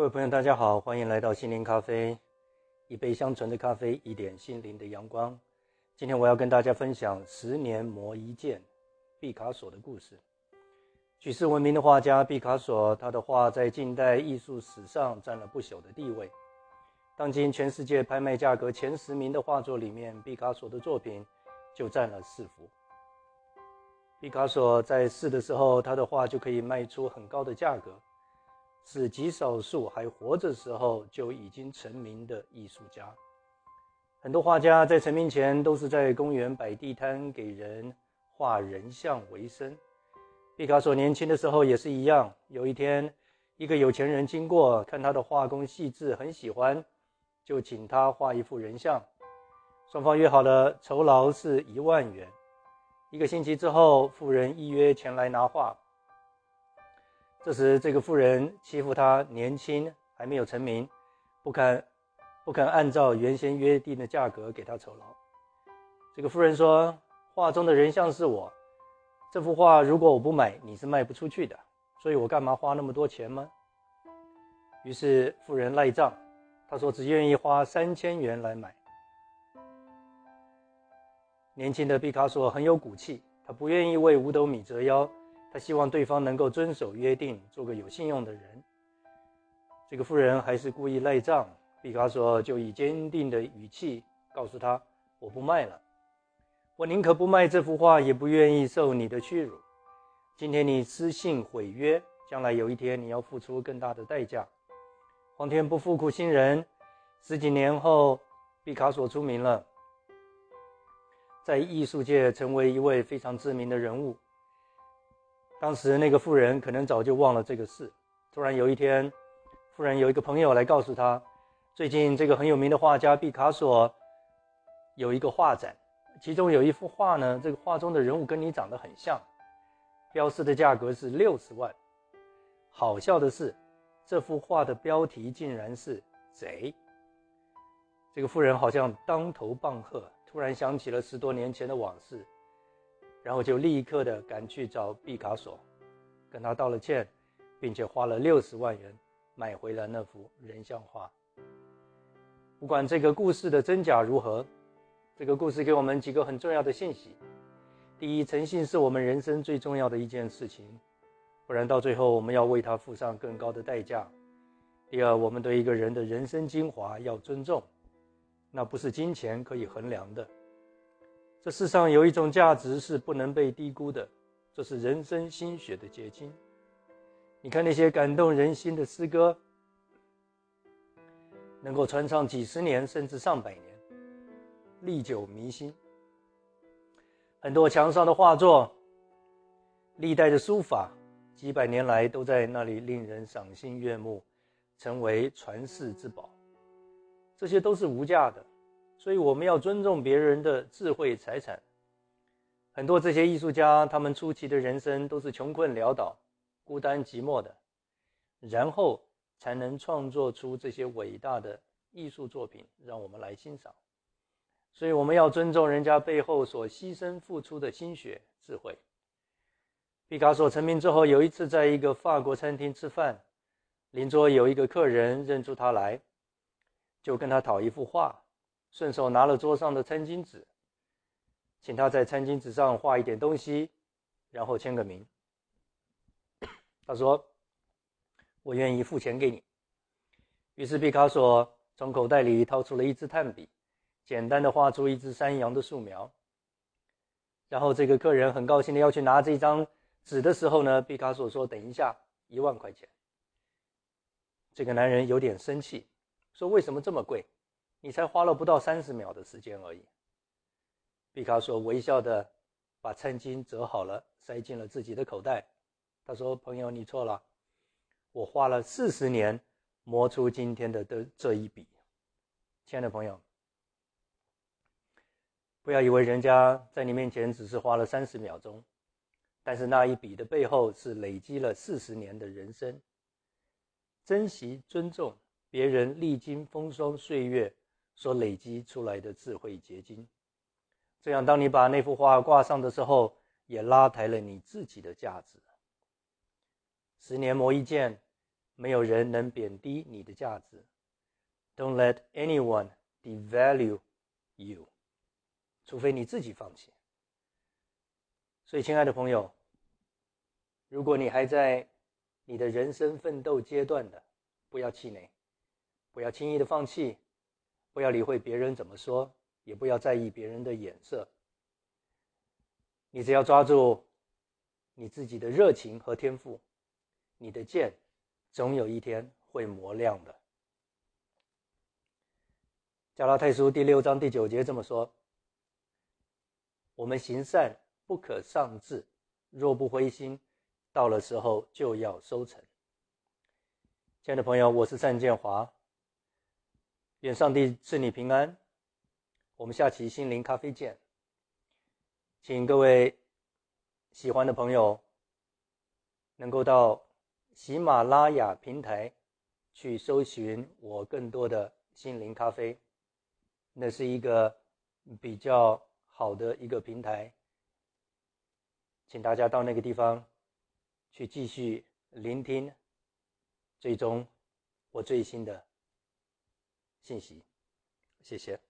各位朋友，大家好，欢迎来到心灵咖啡，一杯香醇的咖啡，一点心灵的阳光。今天我要跟大家分享十年磨一剑，毕卡索的故事。举世闻名的画家毕卡索，他的画在近代艺术史上占了不朽的地位。当今全世界拍卖价格前十名的画作里面，毕卡索的作品就占了四幅。毕卡索在世的时候，他的画就可以卖出很高的价格。是极少数还活着时候就已经成名的艺术家。很多画家在成名前都是在公园摆地摊给人画人像为生。毕卡索年轻的时候也是一样。有一天，一个有钱人经过，看他的画工细致，很喜欢，就请他画一幅人像。双方约好了酬劳是一万元。一个星期之后，富人依约前来拿画。这时，这个妇人欺负他年轻，还没有成名，不肯不肯按照原先约定的价格给他酬劳。这个妇人说：“画中的人像是我，这幅画如果我不买，你是卖不出去的，所以我干嘛花那么多钱吗？”于是妇人赖账，他说只愿意花三千元来买。年轻的毕卡索很有骨气，他不愿意为五斗米折腰。他希望对方能够遵守约定，做个有信用的人。这个妇人还是故意赖账，毕卡索就以坚定的语气告诉他：“我不卖了，我宁可不卖这幅画，也不愿意受你的屈辱。今天你失信毁约，将来有一天你要付出更大的代价。皇天不负苦心人，十几年后，毕卡索出名了，在艺术界成为一位非常知名的人物。”当时那个妇人可能早就忘了这个事。突然有一天，妇人有一个朋友来告诉他，最近这个很有名的画家毕卡索有一个画展，其中有一幅画呢，这个画中的人物跟你长得很像，标示的价格是六十万。好笑的是，这幅画的标题竟然是“贼”。这个妇人好像当头棒喝，突然想起了十多年前的往事。然后就立刻的赶去找毕卡索，跟他道了歉，并且花了六十万元买回了那幅人像画。不管这个故事的真假如何，这个故事给我们几个很重要的信息：第一，诚信是我们人生最重要的一件事情，不然到最后我们要为它付上更高的代价；第二，我们对一个人的人生精华要尊重，那不是金钱可以衡量的。这世上有一种价值是不能被低估的，这是人生心血的结晶。你看那些感动人心的诗歌，能够传唱几十年甚至上百年，历久弥新。很多墙上的画作，历代的书法，几百年来都在那里令人赏心悦目，成为传世之宝。这些都是无价的。所以我们要尊重别人的智慧财产。很多这些艺术家，他们初期的人生都是穷困潦倒、孤单寂寞的，然后才能创作出这些伟大的艺术作品，让我们来欣赏。所以我们要尊重人家背后所牺牲付出的心血、智慧。毕卡索成名之后，有一次在一个法国餐厅吃饭，邻桌有一个客人认出他来，就跟他讨一幅画。顺手拿了桌上的餐巾纸，请他在餐巾纸上画一点东西，然后签个名。他说：“我愿意付钱给你。”于是毕卡索从口袋里掏出了一支炭笔，简单的画出一只山羊的素描。然后这个客人很高兴的要去拿这张纸的时候呢，毕卡索说：“等一下，一万块钱。”这个男人有点生气，说：“为什么这么贵？”你才花了不到三十秒的时间而已。毕卡索微笑的把餐巾折好了，塞进了自己的口袋。他说：“朋友，你错了，我花了四十年磨出今天的的这一笔。”亲爱的朋友，不要以为人家在你面前只是花了三十秒钟，但是那一笔的背后是累积了四十年的人生。珍惜、尊重别人历经风霜岁月。所累积出来的智慧结晶，这样，当你把那幅画挂上的时候，也拉抬了你自己的价值。十年磨一剑，没有人能贬低你的价值。Don't let anyone devalue you，除非你自己放弃。所以，亲爱的朋友，如果你还在你的人生奋斗阶段的，不要气馁，不要轻易的放弃，不要理会别人怎么说，也不要在意别人的眼色。你只要抓住你自己的热情和天赋，你的剑总有一天会磨亮的。加拉太书第六章第九节这么说：“我们行善不可丧志，若不灰心，到了时候就要收成。”亲爱的朋友，我是单建华，愿上帝赐你平安。我们下期心灵咖啡见。请各位喜欢的朋友能够到喜马拉雅平台去搜寻我更多的心灵咖啡，那是一个比较好的一个平台，请大家到那个地方去继续聆听，最终我最新的信息，谢谢。